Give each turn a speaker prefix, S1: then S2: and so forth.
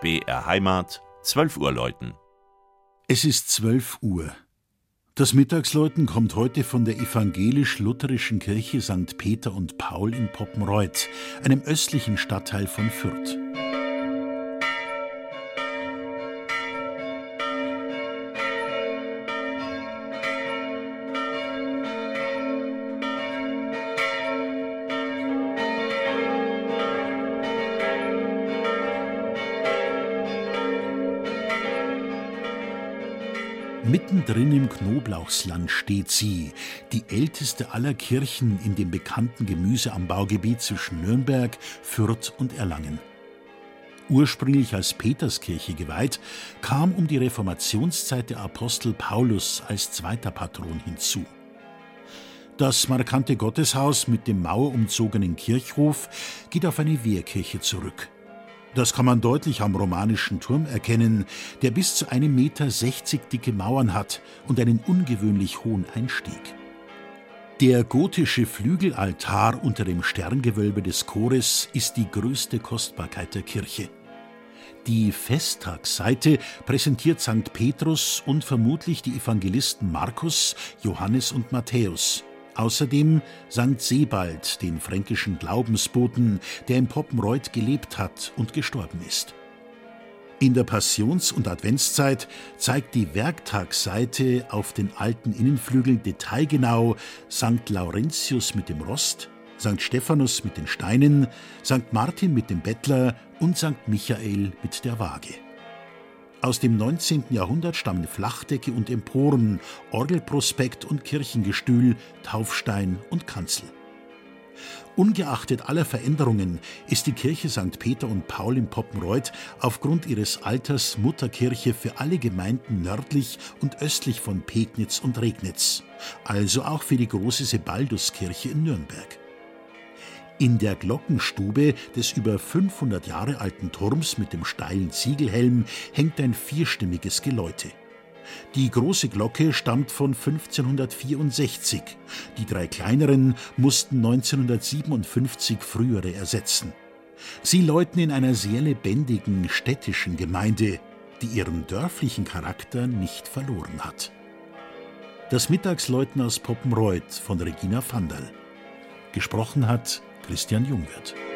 S1: BR Heimat, 12 Uhr läuten.
S2: Es ist 12 Uhr. Das Mittagsläuten kommt heute von der evangelisch-lutherischen Kirche St. Peter und Paul in Poppenreuth, einem östlichen Stadtteil von Fürth. Mittendrin im Knoblauchsland steht sie, die älteste aller Kirchen in dem bekannten Gemüseanbaugebiet zwischen Nürnberg, Fürth und Erlangen. Ursprünglich als Peterskirche geweiht, kam um die Reformationszeit der Apostel Paulus als zweiter Patron hinzu. Das markante Gotteshaus mit dem mauerumzogenen Kirchhof geht auf eine Wehrkirche zurück. Das kann man deutlich am romanischen Turm erkennen, der bis zu einem Meter dicke Mauern hat und einen ungewöhnlich hohen Einstieg. Der gotische Flügelaltar unter dem Sterngewölbe des Chores ist die größte Kostbarkeit der Kirche. Die Festtagsseite präsentiert St. Petrus und vermutlich die Evangelisten Markus, Johannes und Matthäus. Außerdem St. Sebald, den fränkischen Glaubensboten, der in Poppenreuth gelebt hat und gestorben ist. In der Passions- und Adventszeit zeigt die Werktagsseite auf den alten Innenflügeln detailgenau St. Laurentius mit dem Rost, St. Stephanus mit den Steinen, St. Martin mit dem Bettler und St. Michael mit der Waage. Aus dem 19. Jahrhundert stammen Flachdecke und Emporen, Orgelprospekt und Kirchengestühl, Taufstein und Kanzel. Ungeachtet aller Veränderungen ist die Kirche St. Peter und Paul in Poppenreuth aufgrund ihres Alters Mutterkirche für alle Gemeinden nördlich und östlich von Pegnitz und Regnitz, also auch für die große Sebalduskirche in Nürnberg. In der Glockenstube des über 500 Jahre alten Turms mit dem steilen Ziegelhelm hängt ein vierstimmiges Geläute. Die große Glocke stammt von 1564. Die drei kleineren mussten 1957 frühere ersetzen. Sie läuten in einer sehr lebendigen städtischen Gemeinde, die ihren dörflichen Charakter nicht verloren hat. Das Mittagsläuten aus Poppenreuth von Regina Vandal. Gesprochen hat Christian Jungwirth.